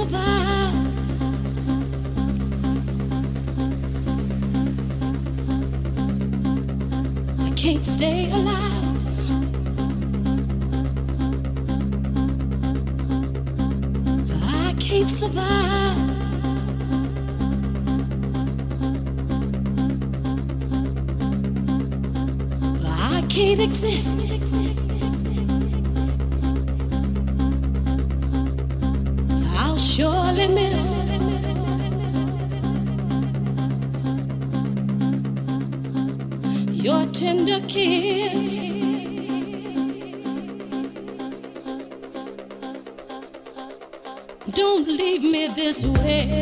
survive. I can't stay alive. I can't survive. I can't exist. sure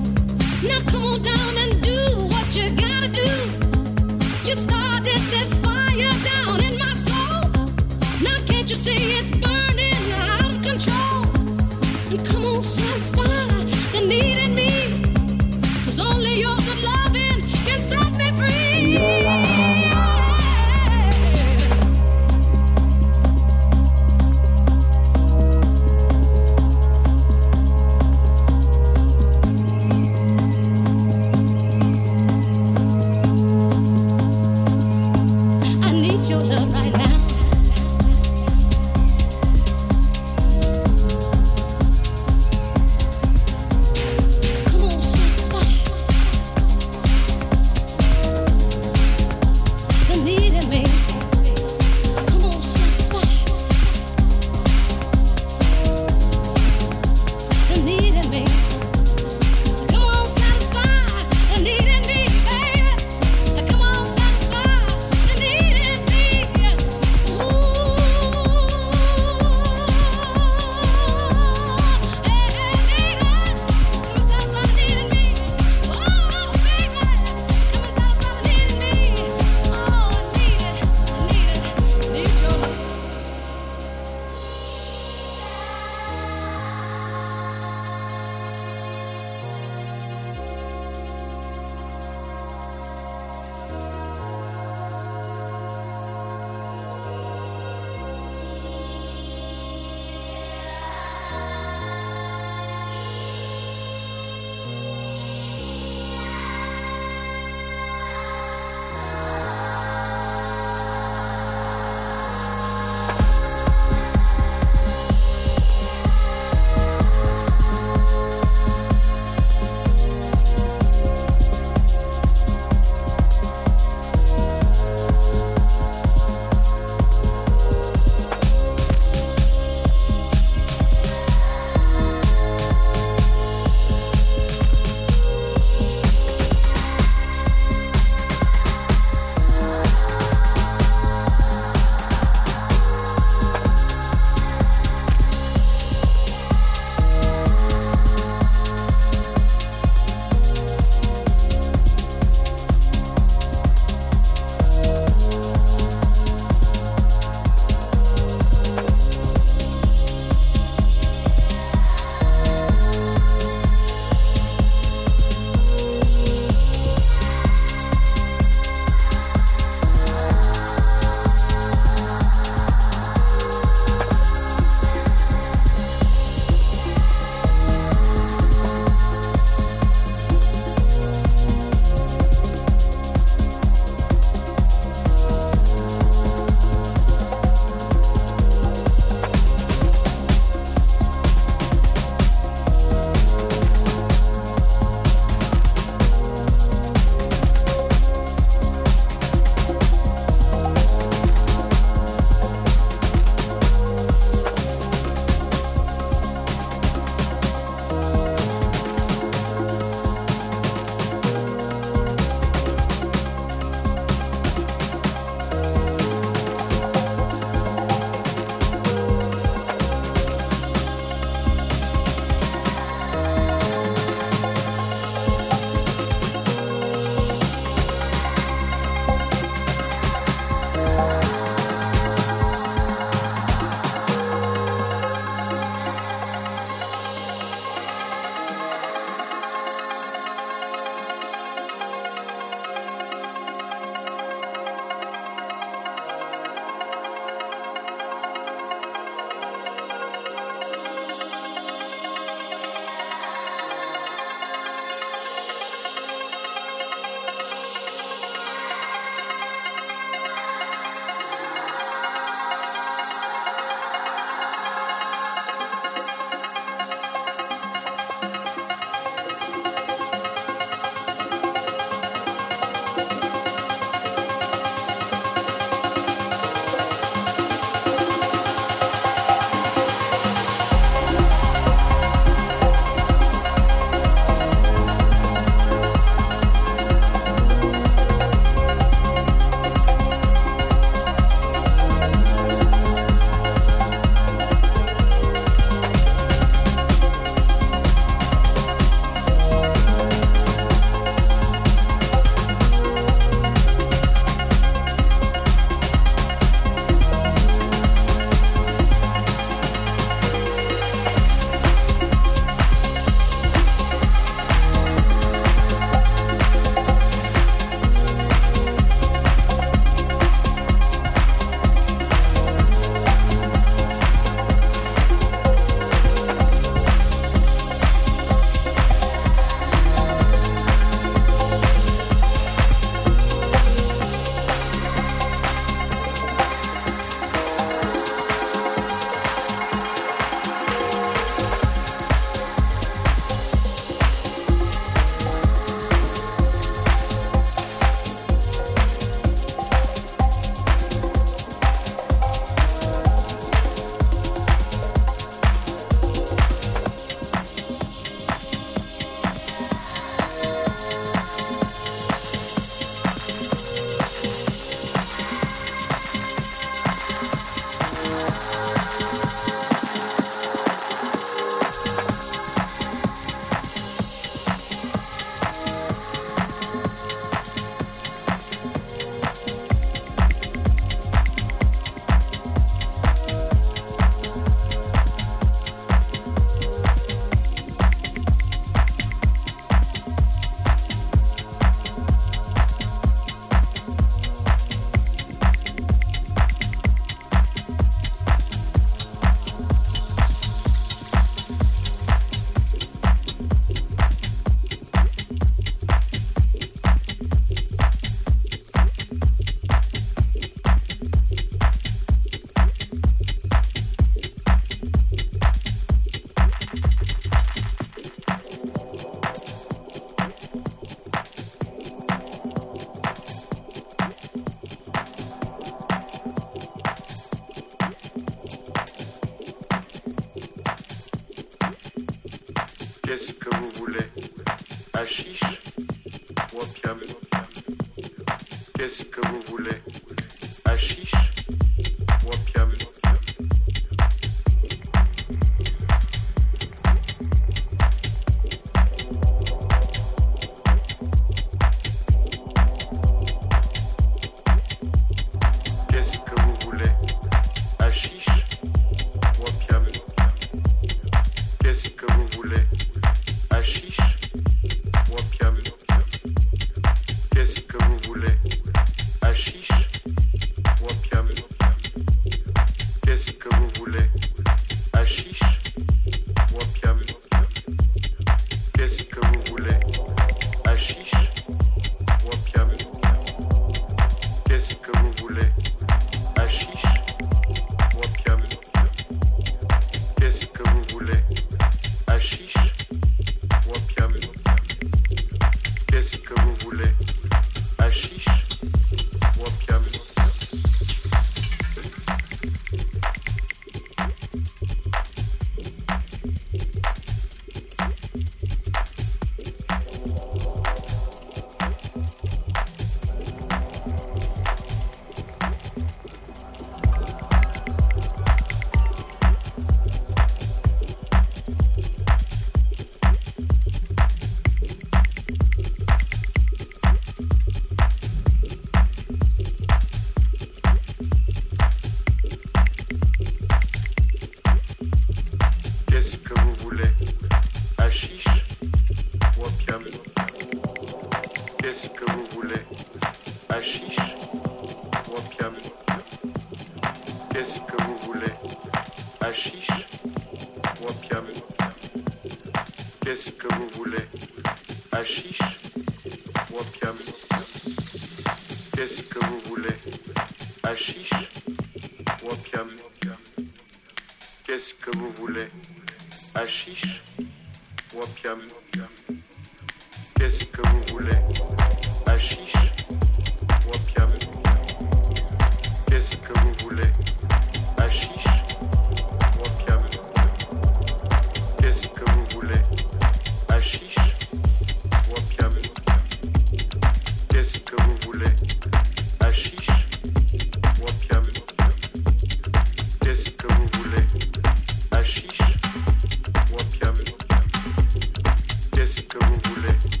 que vous voulez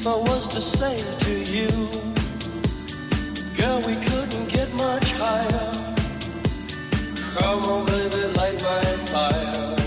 if I was to say to you, girl, we couldn't get much higher. Come on, baby, light my fire.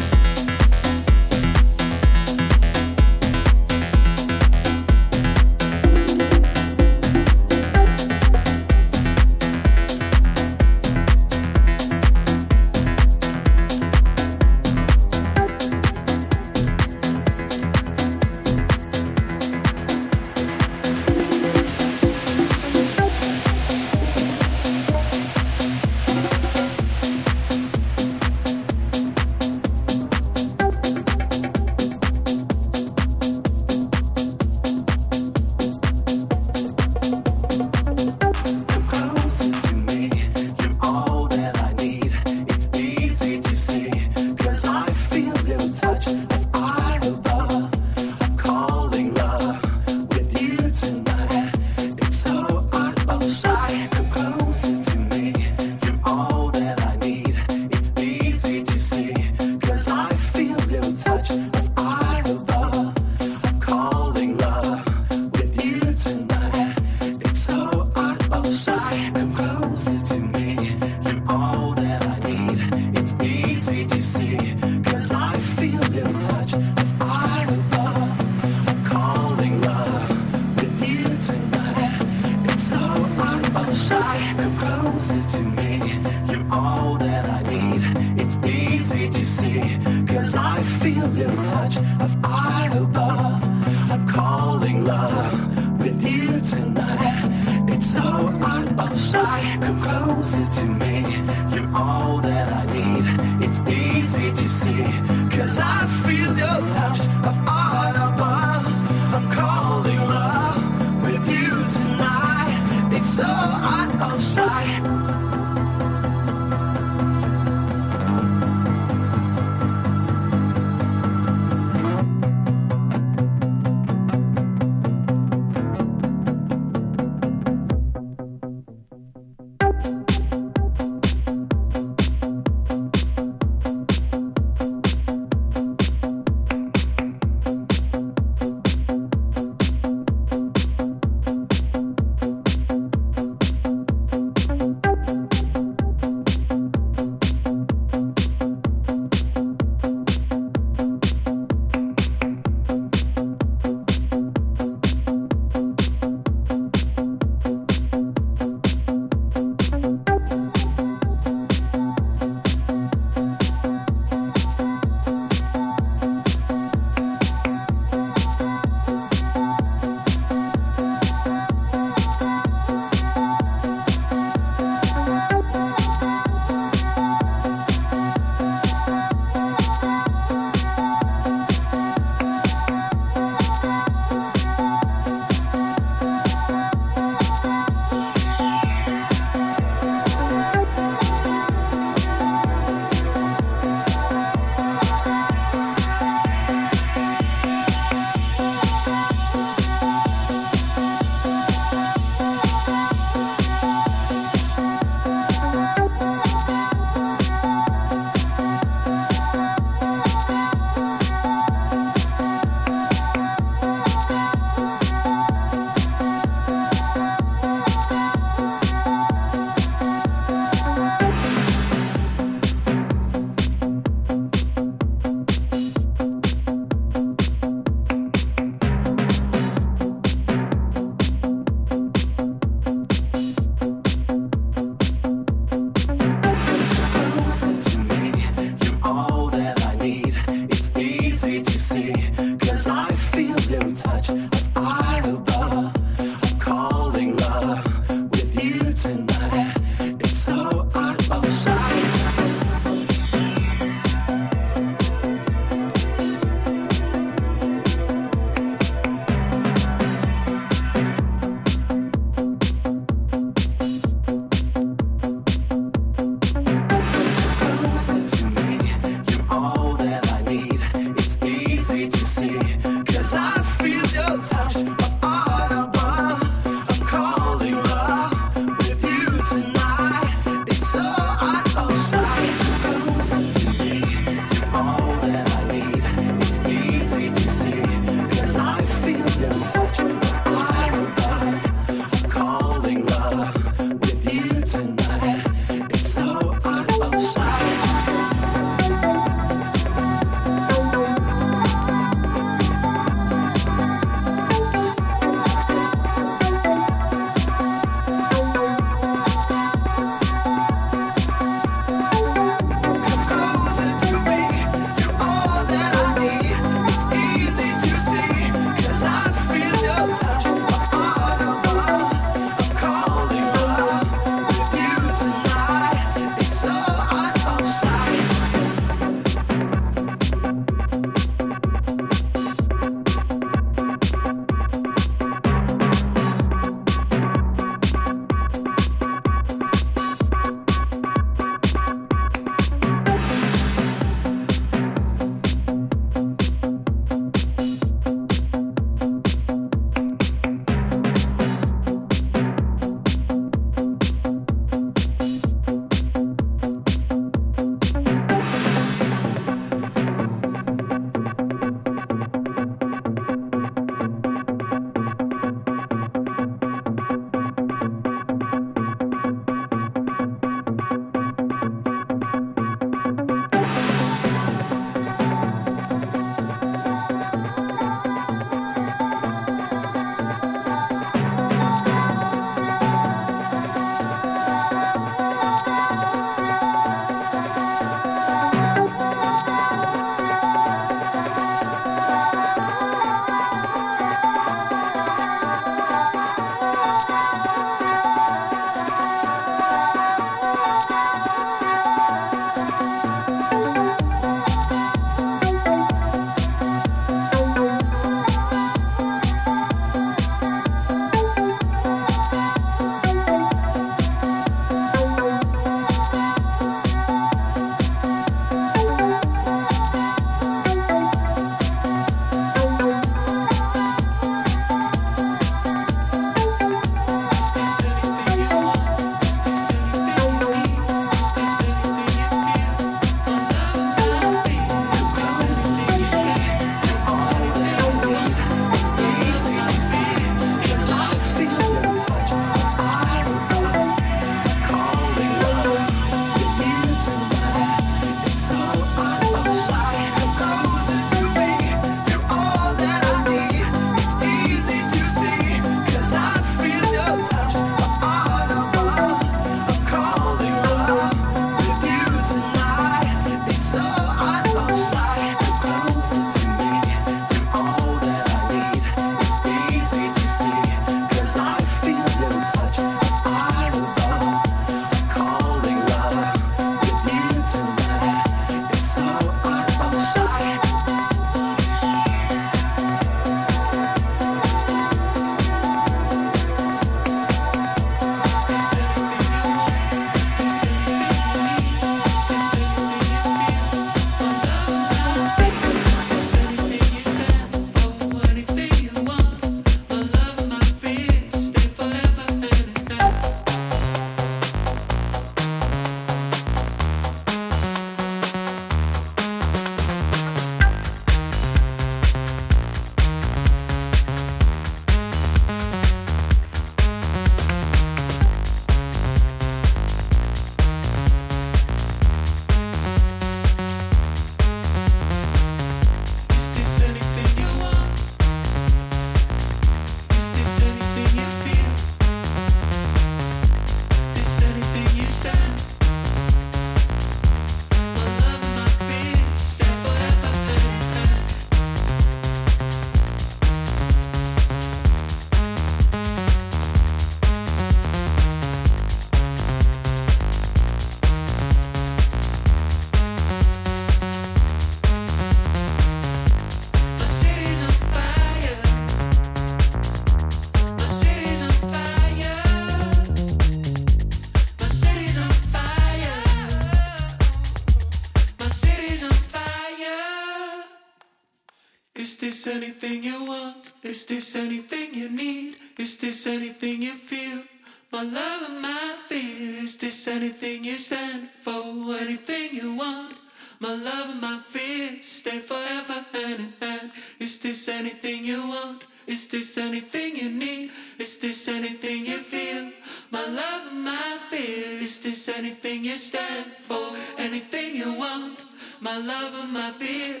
You feel? My love and my fear. Is this anything you stand for? Anything you want? My love and my fear stay forever hand in hand. Is this anything you want? Is this anything you need? Is this anything you feel? My love and my fear. Is this anything you stand for? Anything you want? My love and my fear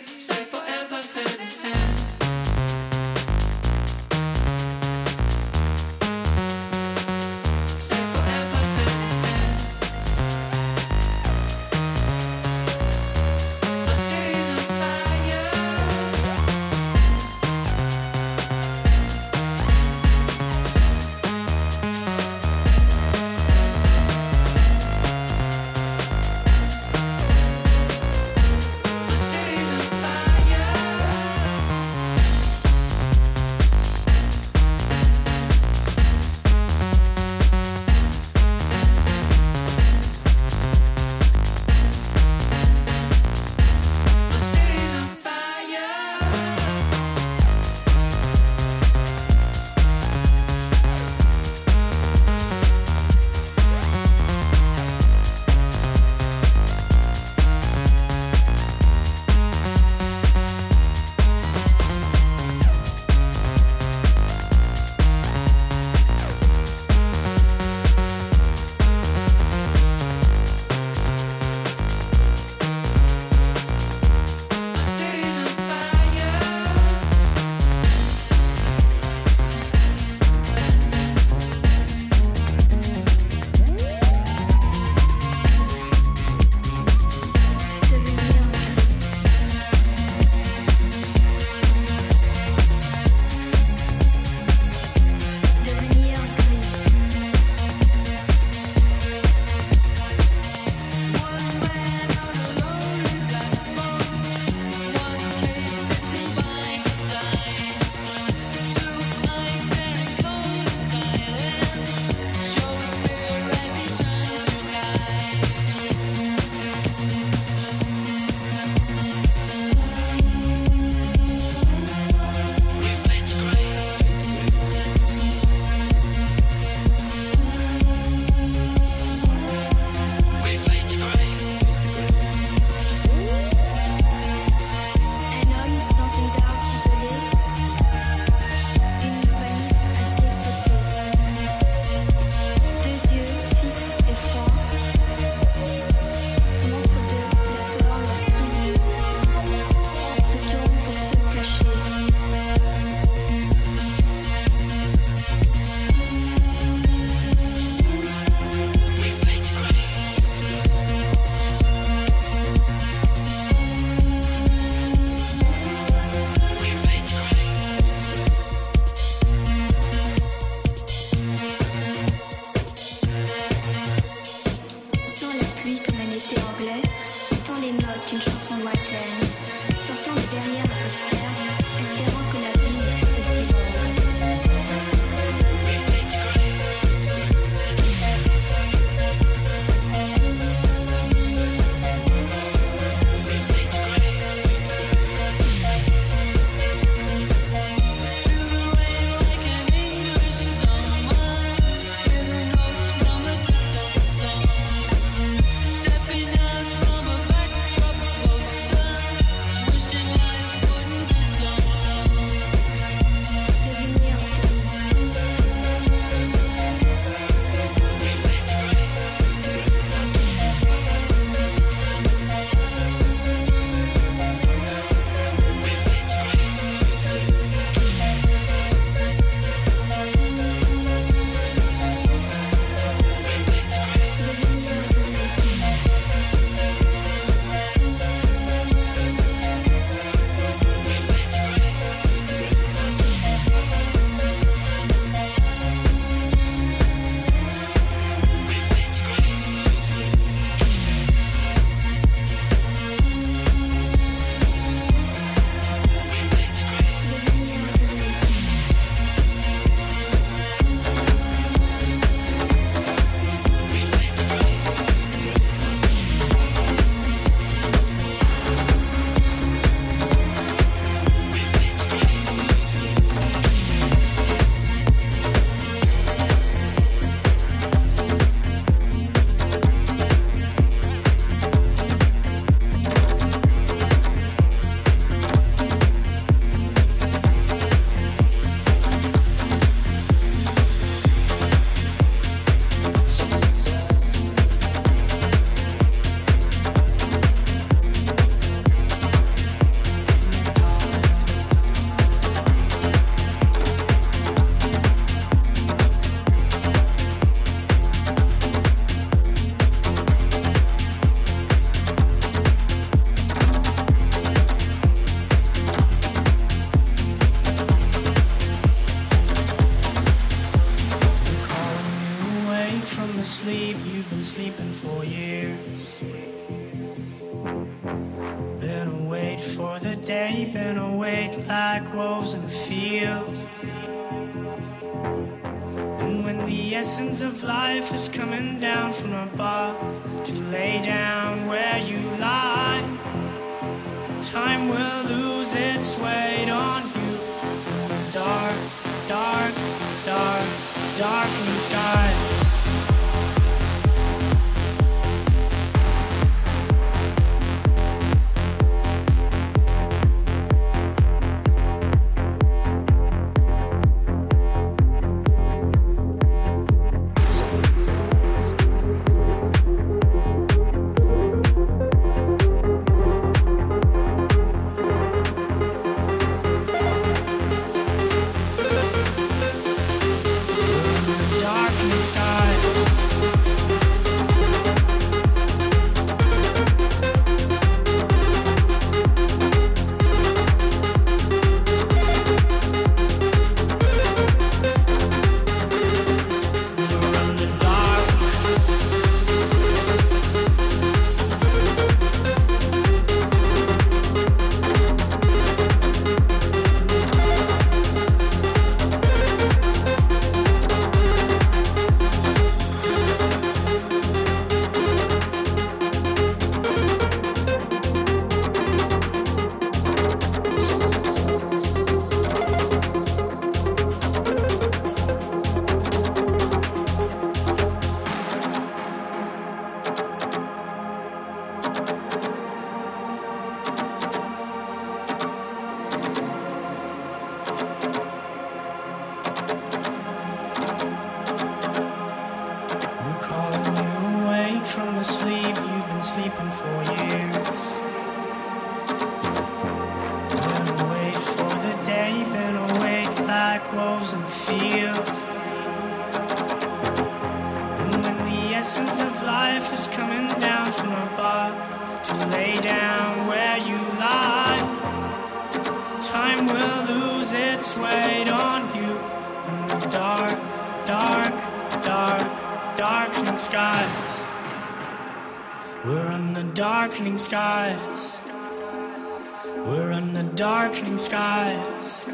darkening skies.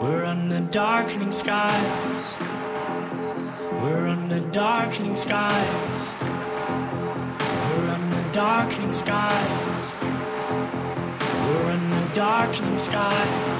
We're under darkening skies. We're under darkening skies. We're under darkening skies. We're under darkening skies.